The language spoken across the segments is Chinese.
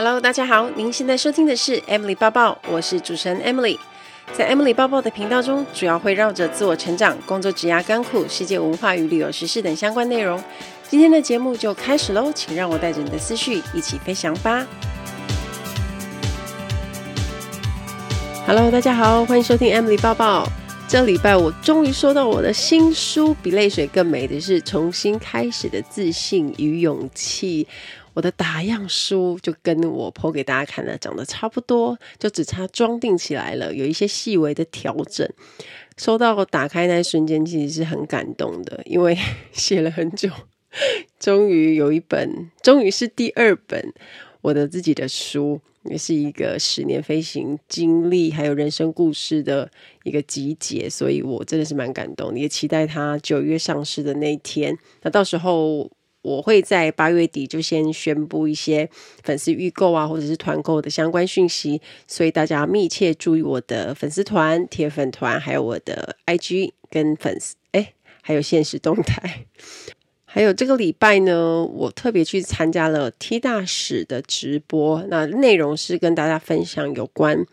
Hello，大家好，您现在收听的是 Emily 抱抱，我是主持人 Emily。在 Emily 抱抱的频道中，主要会绕着自我成长、工作、职涯、甘苦、世界文化与旅游时事等相关内容。今天的节目就开始喽，请让我带着你的思绪一起飞翔吧。Hello，大家好，欢迎收听 Emily 抱抱。这礼拜我终于收到我的新书，比泪水更美的是重新开始的自信与勇气。我的打样书就跟我剖给大家看的长得差不多，就只差装订起来了，有一些细微的调整。收到打开那一瞬间，其实是很感动的，因为 写了很久，终于有一本，终于是第二本我的自己的书，也是一个十年飞行经历还有人生故事的一个集结，所以我真的是蛮感动，也期待它九月上市的那一天。那到时候。我会在八月底就先宣布一些粉丝预购啊，或者是团购的相关讯息，所以大家密切注意我的粉丝团、铁粉团，还有我的 IG 跟粉丝，哎，还有限时动态。还有这个礼拜呢，我特别去参加了 T 大使的直播，那内容是跟大家分享有关。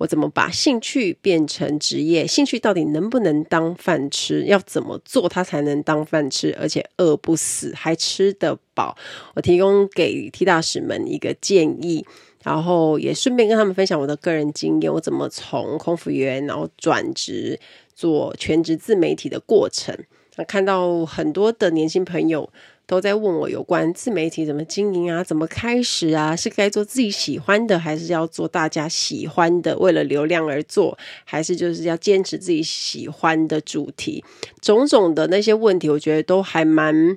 我怎么把兴趣变成职业？兴趣到底能不能当饭吃？要怎么做它才能当饭吃，而且饿不死还吃得饱？我提供给 T 大使们一个建议，然后也顺便跟他们分享我的个人经验，我怎么从空服员然后转职做全职自媒体的过程。那看到很多的年轻朋友。都在问我有关自媒体怎么经营啊，怎么开始啊？是该做自己喜欢的，还是要做大家喜欢的？为了流量而做，还是就是要坚持自己喜欢的主题？种种的那些问题，我觉得都还蛮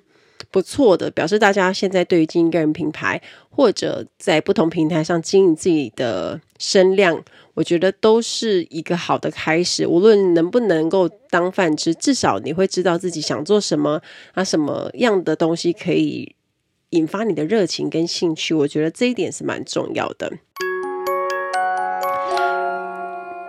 不错的，表示大家现在对于经营个人品牌，或者在不同平台上经营自己的声量，我觉得都是一个好的开始。无论能不能够当饭吃，至少你会知道自己想做什么，啊，什么样的东西可以引发你的热情跟兴趣。我觉得这一点是蛮重要的。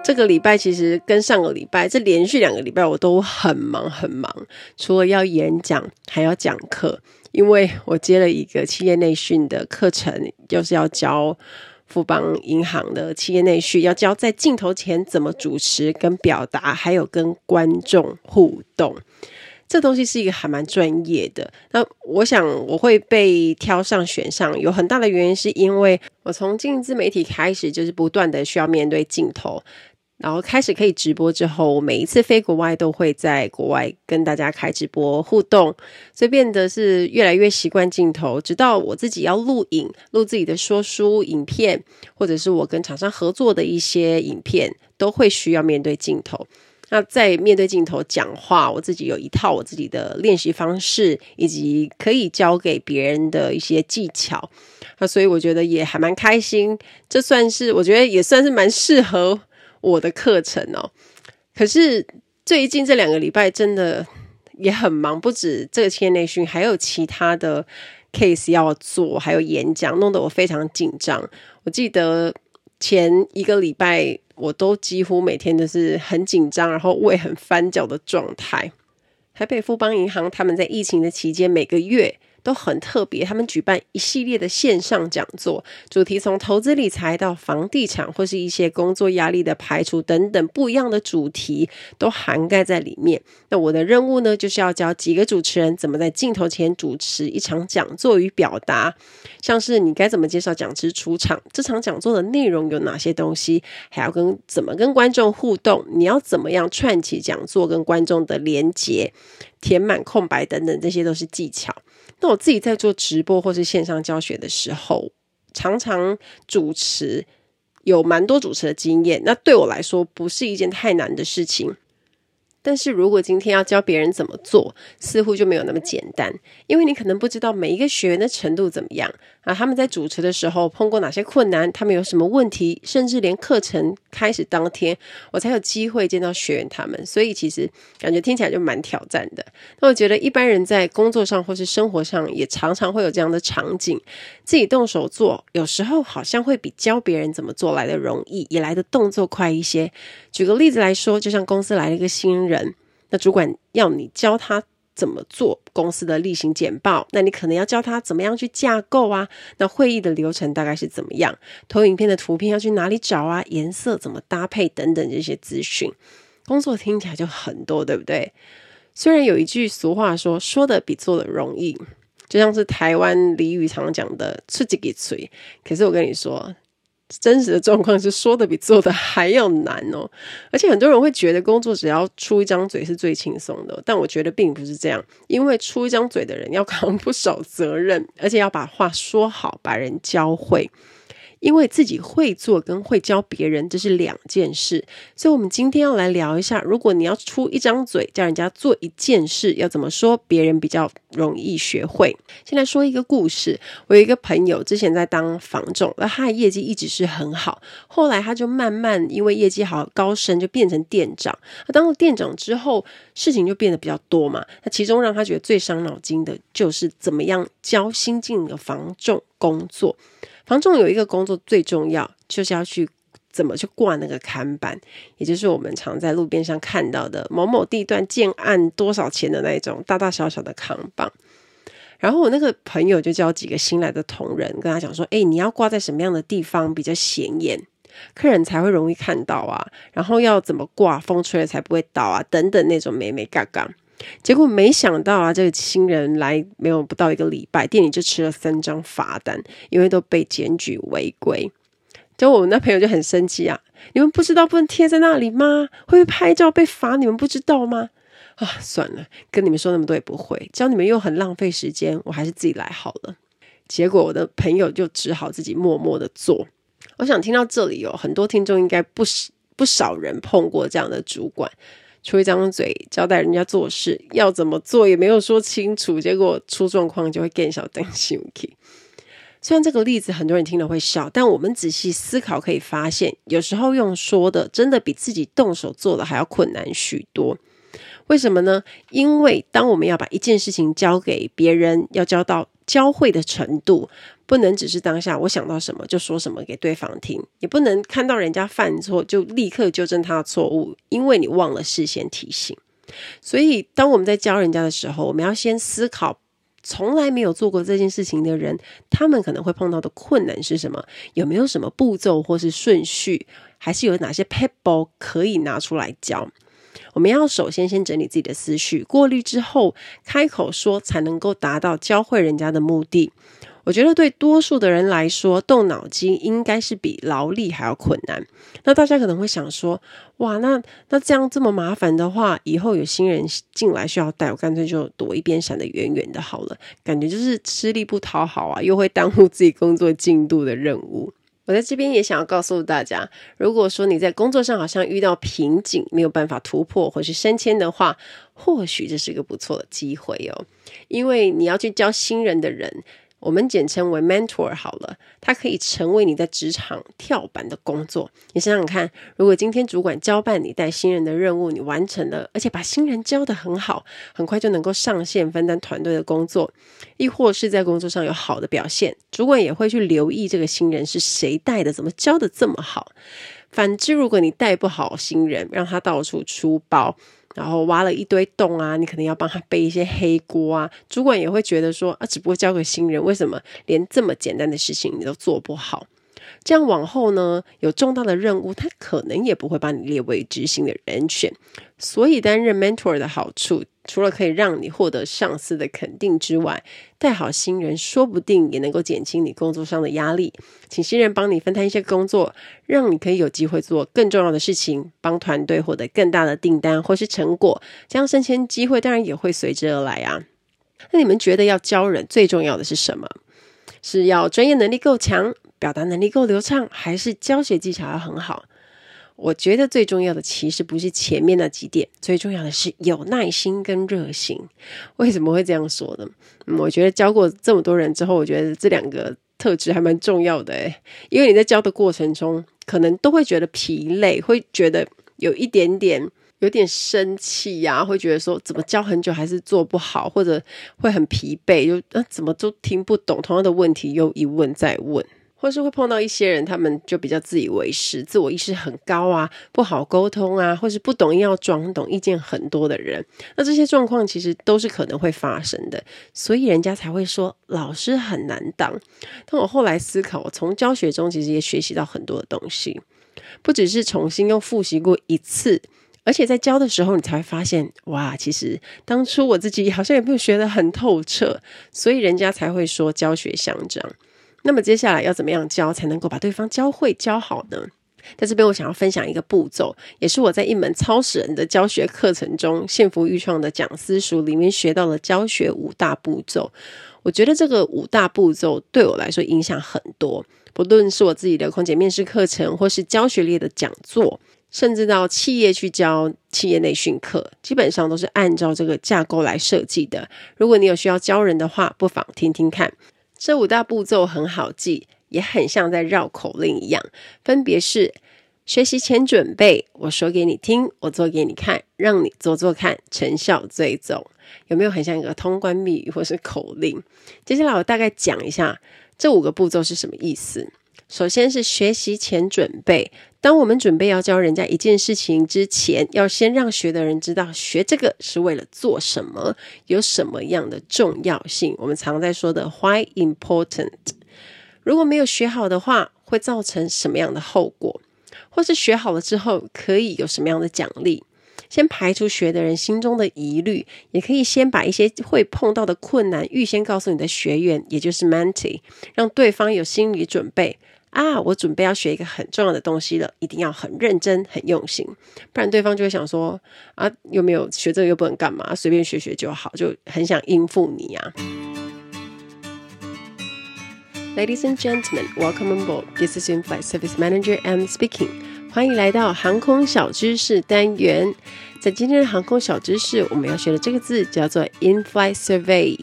这个礼拜其实跟上个礼拜，这连续两个礼拜我都很忙很忙，除了要演讲，还要讲课。因为我接了一个企业内训的课程，就是要教富邦银行的企业内训，要教在镜头前怎么主持、跟表达，还有跟观众互动。这东西是一个还蛮专业的。那我想我会被挑上选上，有很大的原因是因为我从经营自媒体开始，就是不断的需要面对镜头。然后开始可以直播之后，每一次飞国外都会在国外跟大家开直播互动，所以变得是越来越习惯镜头。直到我自己要录影、录自己的说书影片，或者是我跟厂商合作的一些影片，都会需要面对镜头。那在面对镜头讲话，我自己有一套我自己的练习方式，以及可以教给别人的一些技巧。那所以我觉得也还蛮开心，这算是我觉得也算是蛮适合。我的课程哦，可是最近这两个礼拜真的也很忙，不止这个企业内训，还有其他的 case 要做，还有演讲，弄得我非常紧张。我记得前一个礼拜，我都几乎每天都是很紧张，然后胃很翻搅的状态。台北富邦银行他们在疫情的期间，每个月。都很特别，他们举办一系列的线上讲座，主题从投资理财到房地产，或是一些工作压力的排除等等不一样的主题都涵盖在里面。那我的任务呢，就是要教几个主持人怎么在镜头前主持一场讲座与表达，像是你该怎么介绍讲师出场，这场讲座的内容有哪些东西，还要跟怎么跟观众互动，你要怎么样串起讲座跟观众的连结，填满空白等等，这些都是技巧。那我自己在做直播或是线上教学的时候，常常主持，有蛮多主持的经验。那对我来说，不是一件太难的事情。但是如果今天要教别人怎么做，似乎就没有那么简单，因为你可能不知道每一个学员的程度怎么样啊，他们在主持的时候碰过哪些困难，他们有什么问题，甚至连课程开始当天，我才有机会见到学员他们，所以其实感觉听起来就蛮挑战的。那我觉得一般人在工作上或是生活上也常常会有这样的场景，自己动手做，有时候好像会比教别人怎么做来的容易，也来的动作快一些。举个例子来说，就像公司来了一个新人。那主管要你教他怎么做公司的例行简报，那你可能要教他怎么样去架构啊，那会议的流程大概是怎么样，投影片的图片要去哪里找啊，颜色怎么搭配等等这些资讯，工作听起来就很多，对不对？虽然有一句俗话说，说的比做的容易，就像是台湾俚语常讲的“出一支嘴”，可是我跟你说。真实的状况是说的比做的还要难哦，而且很多人会觉得工作只要出一张嘴是最轻松的，但我觉得并不是这样，因为出一张嘴的人要扛不少责任，而且要把话说好，把人教会。因为自己会做跟会教别人，这是两件事，所以我们今天要来聊一下，如果你要出一张嘴叫人家做一件事，要怎么说别人比较容易学会。先来说一个故事，我有一个朋友之前在当房仲，那他的业绩一直是很好，后来他就慢慢因为业绩好高升，就变成店长。他当了店长之后，事情就变得比较多嘛。那其中让他觉得最伤脑筋的就是怎么样教新进的房仲工作。房仲有一个工作最重要，就是要去怎么去挂那个看板，也就是我们常在路边上看到的某某地段建案多少钱的那种大大小小的扛棒。然后我那个朋友就叫几个新来的同仁，跟他讲说：“哎，你要挂在什么样的地方比较显眼，客人才会容易看到啊？然后要怎么挂，风吹了才不会倒啊？等等那种美美嘎嘎。”结果没想到啊，这个新人来没有不到一个礼拜，店里就吃了三张罚单，因为都被检举违规。就我们那朋友就很生气啊，你们不知道不能贴在那里吗？会不会拍照被罚？你们不知道吗？啊，算了，跟你们说那么多也不会，教你们又很浪费时间，我还是自己来好了。结果我的朋友就只好自己默默的做。我想听到这里有很多听众应该不不少人碰过这样的主管。出一张嘴交代人家做事要怎么做，也没有说清楚，结果出状况就会更小担心。虽然这个例子很多人听了会笑，但我们仔细思考可以发现，有时候用说的真的比自己动手做的还要困难许多。为什么呢？因为当我们要把一件事情交给别人，要交到教会的程度。不能只是当下我想到什么就说什么给对方听，也不能看到人家犯错就立刻纠正他的错误，因为你忘了事先提醒。所以，当我们在教人家的时候，我们要先思考，从来没有做过这件事情的人，他们可能会碰到的困难是什么？有没有什么步骤或是顺序？还是有哪些撇步可以拿出来教？我们要首先先整理自己的思绪，过滤之后开口说，才能够达到教会人家的目的。我觉得对多数的人来说，动脑筋应该是比劳力还要困难。那大家可能会想说，哇，那那这样这么麻烦的话，以后有新人进来需要带，我干脆就躲一边，闪得远远的好了。感觉就是吃力不讨好啊，又会耽误自己工作进度的任务。我在这边也想要告诉大家，如果说你在工作上好像遇到瓶颈，没有办法突破或是升迁的话，或许这是一个不错的机会哦，因为你要去教新人的人。我们简称为 mentor 好了，它可以成为你在职场跳板的工作。你想想看，如果今天主管交办你带新人的任务，你完成了，而且把新人教得很好，很快就能够上线分担团队的工作，亦或是在工作上有好的表现，主管也会去留意这个新人是谁带的，怎么教得这么好。反之，如果你带不好新人，让他到处出包。然后挖了一堆洞啊，你可能要帮他背一些黑锅啊。主管也会觉得说啊，只不过交给新人，为什么连这么简单的事情你都做不好？这样往后呢，有重大的任务，他可能也不会把你列为执行的人选。所以担任 mentor 的好处，除了可以让你获得上司的肯定之外，带好新人，说不定也能够减轻你工作上的压力。请新人帮你分摊一些工作，让你可以有机会做更重要的事情，帮团队获得更大的订单或是成果。这样升迁机会当然也会随之而来啊。那你们觉得要教人最重要的是什么？是要专业能力够强，表达能力够流畅，还是教学技巧要很好？我觉得最重要的其实不是前面那几点，最重要的是有耐心跟热心。为什么会这样说呢？嗯，我觉得教过这么多人之后，我觉得这两个特质还蛮重要的诶，因为你在教的过程中，可能都会觉得疲累，会觉得有一点点有点生气呀，会觉得说怎么教很久还是做不好，或者会很疲惫，就啊怎么都听不懂，同样的问题又一问再问。或是会碰到一些人，他们就比较自以为是，自我意识很高啊，不好沟通啊，或是不懂要装懂，意见很多的人。那这些状况其实都是可能会发生的，所以人家才会说老师很难当。但我后来思考，从教学中其实也学习到很多的东西，不只是重新又复习过一次。而且在教的时候，你才会发现，哇，其实当初我自己好像也没有学得很透彻，所以人家才会说教学相长。那么接下来要怎么样教才能够把对方教会教好呢？在这边，我想要分享一个步骤，也是我在一门超使人的教学课程中，幸福育创的讲师书里面学到的教学五大步骤。我觉得这个五大步骤对我来说影响很多，不论是我自己的空姐面试课程，或是教学类的讲座。甚至到企业去教企业内训课，基本上都是按照这个架构来设计的。如果你有需要教人的话，不妨听听看。这五大步骤很好记，也很像在绕口令一样，分别是：学习前准备，我说给你听，我做给你看，让你做做看，成效最重。有没有很像一个通关密语或是口令？接下来我大概讲一下这五个步骤是什么意思。首先是学习前准备。当我们准备要教人家一件事情之前，要先让学的人知道学这个是为了做什么，有什么样的重要性。我们常在说的 “Why important”。如果没有学好的话，会造成什么样的后果？或是学好了之后可以有什么样的奖励？先排除学的人心中的疑虑，也可以先把一些会碰到的困难预先告诉你的学员，也就是 Mentee，让对方有心理准备。啊，我准备要学一个很重要的东西了，一定要很认真、很用心，不然对方就会想说：啊，又没有学这个，又不能干嘛，随便学学就好，就很想应付你啊。Ladies and gentlemen, welcome aboard. This is In-Flight Service manager. I'm speaking. 欢迎来到航空小知识单元。在今天的航空小知识，我们要学的这个字叫做 In-Flight survey。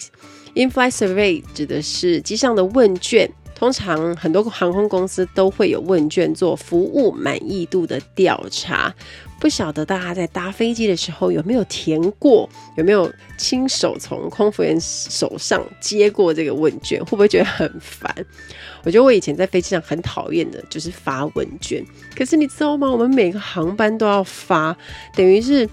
In-Flight Survey 指的是机上的问卷。通常很多航空公司都会有问卷做服务满意度的调查，不晓得大家在搭飞机的时候有没有填过，有没有亲手从空服员手上接过这个问卷，会不会觉得很烦？我觉得我以前在飞机上很讨厌的就是发问卷，可是你知道吗？我们每个航班都要发，等于是。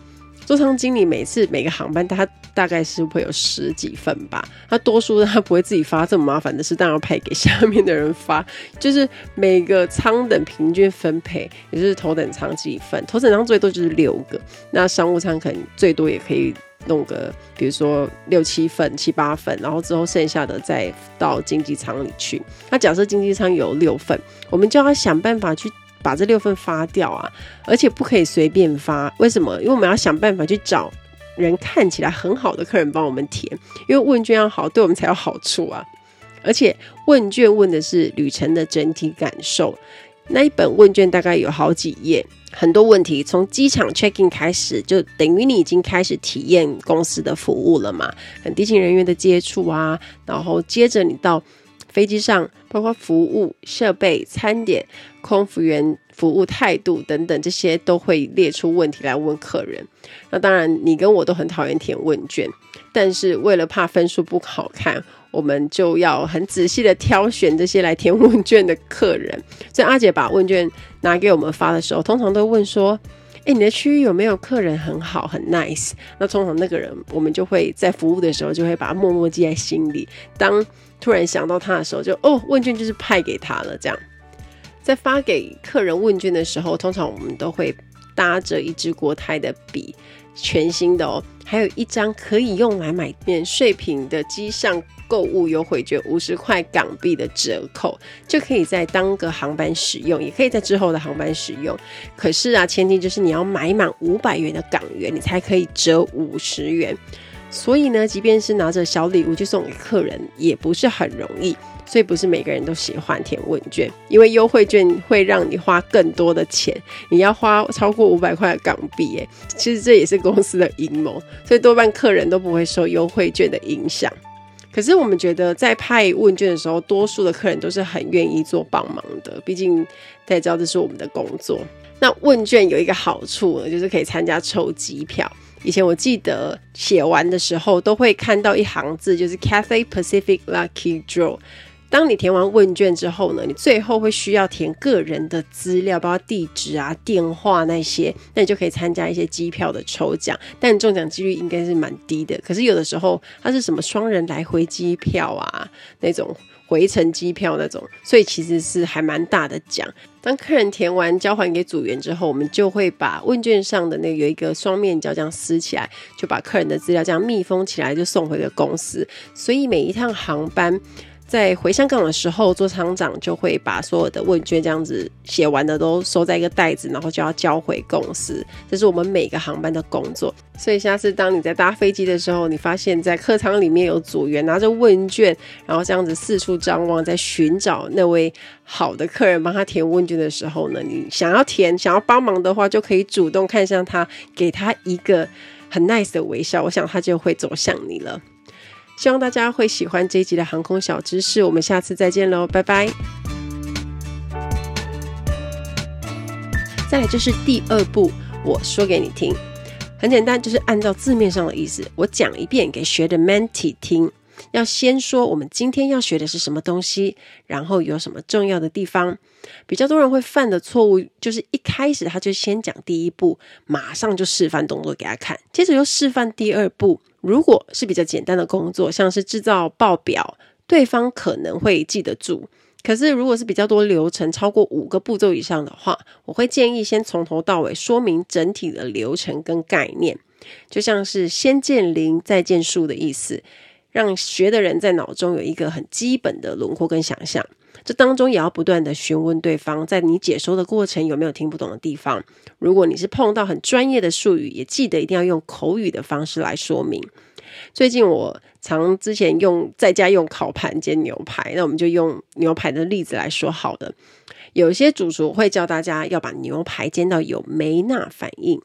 座舱经理每次每个航班，他大概是会有十几份吧。他多数他不会自己发，这么麻烦的事，当然要派给下面的人发。就是每个舱等平均分配，也就是头等舱几份，头等舱最多就是六个，那商务舱可能最多也可以弄个，比如说六七份、七八份，然后之后剩下的再到经济舱里去。那假设经济舱有六份，我们就要想办法去。把这六份发掉啊，而且不可以随便发。为什么？因为我们要想办法去找人看起来很好的客人帮我们填，因为问卷要好，对我们才有好处啊。而且问卷问的是旅程的整体感受，那一本问卷大概有好几页，很多问题。从机场 check in 开始，就等于你已经开始体验公司的服务了嘛，很地勤人员的接触啊，然后接着你到。飞机上包括服务设备、餐点、空服员服务态度等等，这些都会列出问题来问客人。那当然，你跟我都很讨厌填问卷，但是为了怕分数不好看，我们就要很仔细的挑选这些来填问卷的客人。所以阿姐把问卷拿给我们发的时候，通常都问说：“诶，你的区域有没有客人很好、很 nice？” 那通常那个人，我们就会在服务的时候就会把他默默记在心里。当突然想到他的时候就，就哦，问卷就是派给他了。这样，在发给客人问卷的时候，通常我们都会搭着一支国泰的笔，全新的哦，还有一张可以用来买免税品的机上购物优惠券，五十块港币的折扣，就可以在当个航班使用，也可以在之后的航班使用。可是啊，前提就是你要买满五百元的港元，你才可以折五十元。所以呢，即便是拿着小礼物去送给客人，也不是很容易。所以不是每个人都喜欢填问卷，因为优惠券会让你花更多的钱，你要花超过五百块港币。哎，其实这也是公司的阴谋，所以多半客人都不会受优惠券的影响。可是我们觉得，在派问卷的时候，多数的客人都是很愿意做帮忙的，毕竟大家知道这是我们的工作。那问卷有一个好处，就是可以参加抽机票。以前我记得写完的时候，都会看到一行字，就是 Cathay Pacific Lucky Draw，当你填完问卷之后呢，你最后会需要填个人的资料，包括地址啊、电话那些，那你就可以参加一些机票的抽奖，但中奖几率应该是蛮低的。可是有的时候它是什么双人来回机票啊，那种回程机票那种，所以其实是还蛮大的奖。当客人填完交还给组员之后，我们就会把问卷上的那有一个双面胶这样撕起来，就把客人的资料这样密封起来，就送回了公司。所以每一趟航班。在回香港的时候，做厂长就会把所有的问卷这样子写完的都收在一个袋子，然后就要交回公司。这是我们每个航班的工作。所以下次当你在搭飞机的时候，你发现在客舱里面有组员拿着问卷，然后这样子四处张望，在寻找那位好的客人帮他填问卷的时候呢，你想要填、想要帮忙的话，就可以主动看向他，给他一个很 nice 的微笑，我想他就会走向你了。希望大家会喜欢这一集的航空小知识，我们下次再见喽，拜拜。再来就是第二步，我说给你听，很简单，就是按照字面上的意思，我讲一遍给学的 Mentee 听。要先说我们今天要学的是什么东西，然后有什么重要的地方。比较多人会犯的错误就是一开始他就先讲第一步，马上就示范动作给他看，接着又示范第二步。如果是比较简单的工作，像是制造报表，对方可能会记得住。可是如果是比较多流程，超过五个步骤以上的话，我会建议先从头到尾说明整体的流程跟概念，就像是先见零再见数的意思。让学的人在脑中有一个很基本的轮廓跟想象，这当中也要不断的询问对方，在你解说的过程有没有听不懂的地方。如果你是碰到很专业的术语，也记得一定要用口语的方式来说明。最近我常之前用在家用烤盘煎牛排，那我们就用牛排的例子来说好了。有些主厨会教大家要把牛排煎到有梅纳反应。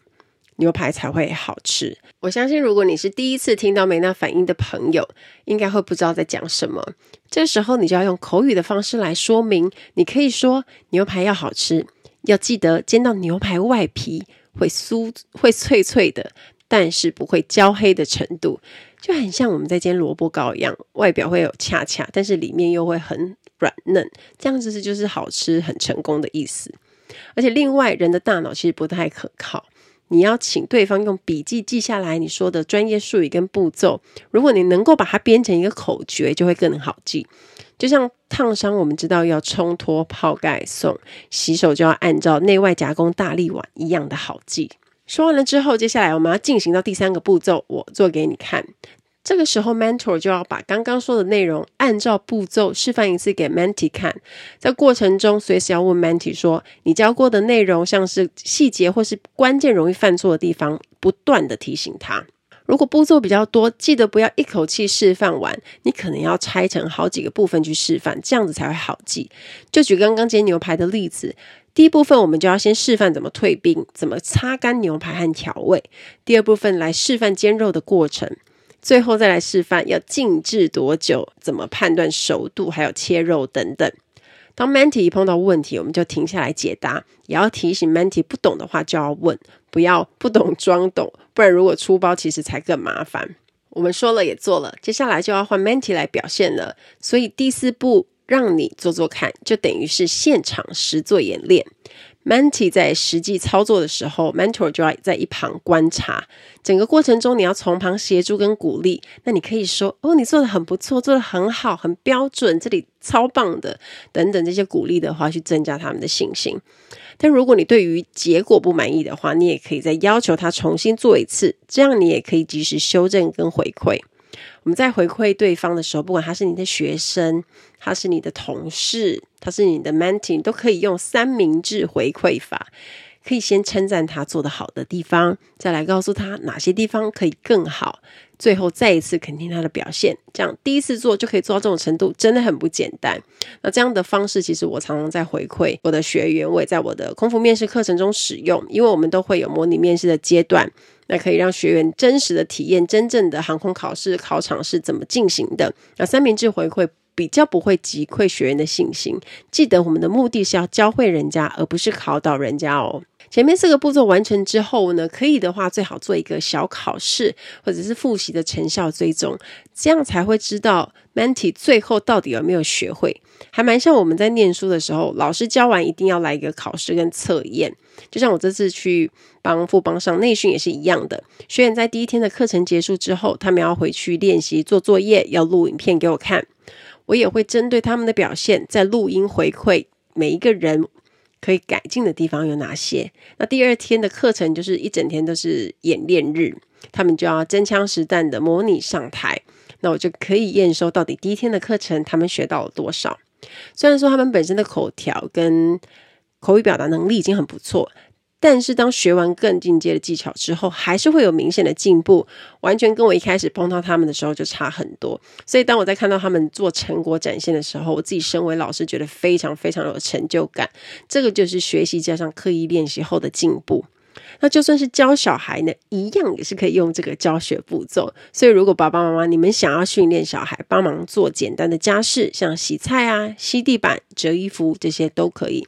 牛排才会好吃。我相信，如果你是第一次听到梅纳反应的朋友，应该会不知道在讲什么。这时候，你就要用口语的方式来说明。你可以说，牛排要好吃，要记得煎到牛排外皮会酥、会脆脆的，但是不会焦黑的程度，就很像我们在煎萝卜糕一样，外表会有恰恰，但是里面又会很软嫩。这样子是就是好吃、很成功的意思。而且，另外，人的大脑其实不太可靠。你要请对方用笔记记下来你说的专业术语跟步骤，如果你能够把它编成一个口诀，就会更好记。就像烫伤，我们知道要冲脱、泡盖、送洗手，就要按照内外夹攻大力碗一样的好记。说完了之后，接下来我们要进行到第三个步骤，我做给你看。这个时候，mentor 就要把刚刚说的内容按照步骤示范一次给 mentee 看。在过程中，随时要问 mentee 说：“你教过的内容，像是细节或是关键容易犯错的地方，不断的提醒他。如果步骤比较多，记得不要一口气示范完，你可能要拆成好几个部分去示范，这样子才会好记。就举刚刚煎牛排的例子，第一部分我们就要先示范怎么退冰，怎么擦干牛排和调味；第二部分来示范煎肉的过程。”最后再来示范要静置多久，怎么判断熟度，还有切肉等等。当 Mentee 碰到问题，我们就停下来解答，也要提醒 Mentee 不懂的话就要问，不要不懂装懂，不然如果出包，其实才更麻烦。我们说了也做了，接下来就要换 Mentee 来表现了。所以第四步让你做做看，就等于是现场实做演练。Mentee 在实际操作的时候，Mentor 就要在一旁观察。整个过程中，你要从旁协助跟鼓励。那你可以说：“哦，你做得很不错，做得很好，很标准，这里超棒的。”等等这些鼓励的话，去增加他们的信心。但如果你对于结果不满意的话，你也可以再要求他重新做一次，这样你也可以及时修正跟回馈。我们在回馈对方的时候，不管他是你的学生，他是你的同事，他是你的 mentee，都可以用三明治回馈法。可以先称赞他做的好的地方，再来告诉他哪些地方可以更好，最后再一次肯定他的表现。这样第一次做就可以做到这种程度，真的很不简单。那这样的方式，其实我常常在回馈我的学员，我也在我的空服面试课程中使用，因为我们都会有模拟面试的阶段。那可以让学员真实的体验真正的航空考试考场是怎么进行的。那三明治回馈比较不会击溃学员的信心。记得我们的目的是要教会人家，而不是考倒人家哦。前面四个步骤完成之后呢，可以的话最好做一个小考试，或者是复习的成效追踪，这样才会知道 Menti 最后到底有没有学会，还蛮像我们在念书的时候，老师教完一定要来一个考试跟测验。就像我这次去帮富邦上内训也是一样的，学员在第一天的课程结束之后，他们要回去练习做作业，要录影片给我看。我也会针对他们的表现，在录音回馈每一个人可以改进的地方有哪些。那第二天的课程就是一整天都是演练日，他们就要真枪实弹的模拟上台，那我就可以验收到底第一天的课程他们学到了多少。虽然说他们本身的口条跟口语表达能力已经很不错。但是当学完更进阶的技巧之后，还是会有明显的进步，完全跟我一开始碰到他们的时候就差很多。所以当我在看到他们做成果展现的时候，我自己身为老师觉得非常非常有成就感。这个就是学习加上刻意练习后的进步。那就算是教小孩呢，一样也是可以用这个教学步骤。所以如果爸爸妈妈你们想要训练小孩帮忙做简单的家事，像洗菜啊、吸地板、折衣服这些都可以。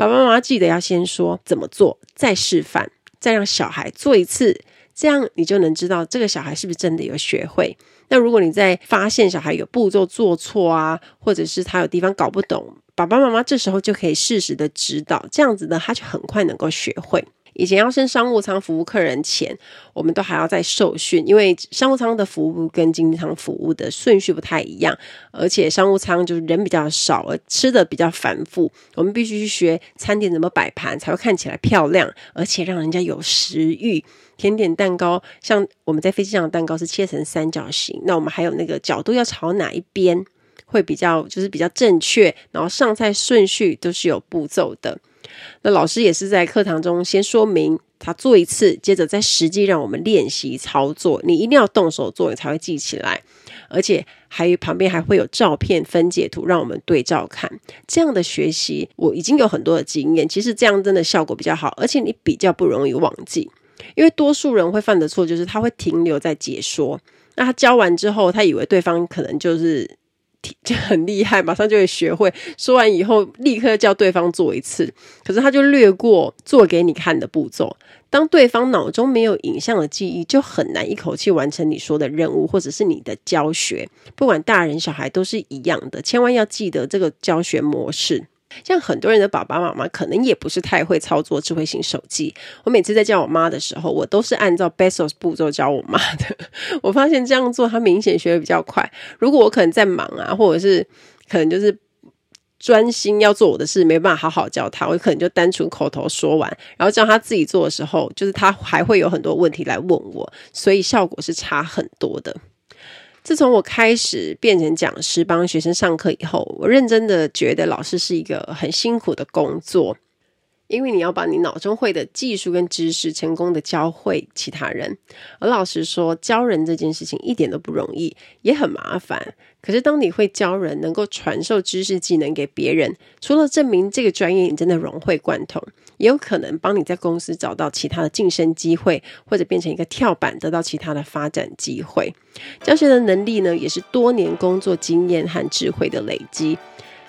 爸爸妈妈记得要先说怎么做，再示范，再让小孩做一次，这样你就能知道这个小孩是不是真的有学会。那如果你在发现小孩有步骤做错啊，或者是他有地方搞不懂，爸爸妈妈这时候就可以适时的指导，这样子呢，他就很快能够学会。以前要升商务舱服务客人前，我们都还要再受训，因为商务舱的服务跟经济舱服务的顺序不太一样，而且商务舱就是人比较少，而吃的比较繁复，我们必须去学餐点怎么摆盘才会看起来漂亮，而且让人家有食欲。甜点蛋糕，像我们在飞机上的蛋糕是切成三角形，那我们还有那个角度要朝哪一边会比较就是比较正确，然后上菜顺序都是有步骤的。那老师也是在课堂中先说明，他做一次，接着再实际让我们练习操作。你一定要动手做，你才会记起来。而且还旁边还会有照片分解图，让我们对照看。这样的学习，我已经有很多的经验。其实这样真的效果比较好，而且你比较不容易忘记。因为多数人会犯的错就是他会停留在解说。那他教完之后，他以为对方可能就是。就很厉害，马上就会学会。说完以后，立刻叫对方做一次。可是他就略过做给你看的步骤。当对方脑中没有影像的记忆，就很难一口气完成你说的任务，或者是你的教学。不管大人小孩都是一样的，千万要记得这个教学模式。像很多人的爸爸妈妈可能也不是太会操作智慧型手机。我每次在教我妈的时候，我都是按照 Bezos 步骤教我妈的。我发现这样做，她明显学的比较快。如果我可能在忙啊，或者是可能就是专心要做我的事，没办法好好教她，我可能就单纯口头说完，然后叫她自己做的时候，就是她还会有很多问题来问我，所以效果是差很多的。自从我开始变成讲师，帮学生上课以后，我认真的觉得老师是一个很辛苦的工作，因为你要把你脑中会的技术跟知识成功的教会其他人。而老实说，教人这件事情一点都不容易，也很麻烦。可是当你会教人，能够传授知识技能给别人，除了证明这个专业你真的融会贯通。也有可能帮你在公司找到其他的晋升机会，或者变成一个跳板，得到其他的发展机会。教学的能力呢，也是多年工作经验和智慧的累积。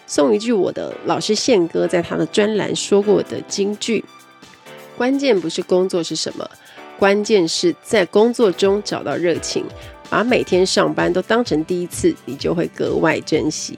送一句我的老师宪哥在他的专栏说过的金句：关键不是工作是什么，关键是在工作中找到热情，把每天上班都当成第一次，你就会格外珍惜。